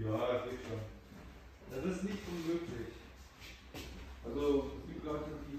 Ja, geht schon. Das ist nicht unmöglich. Also, es gibt Leute, die.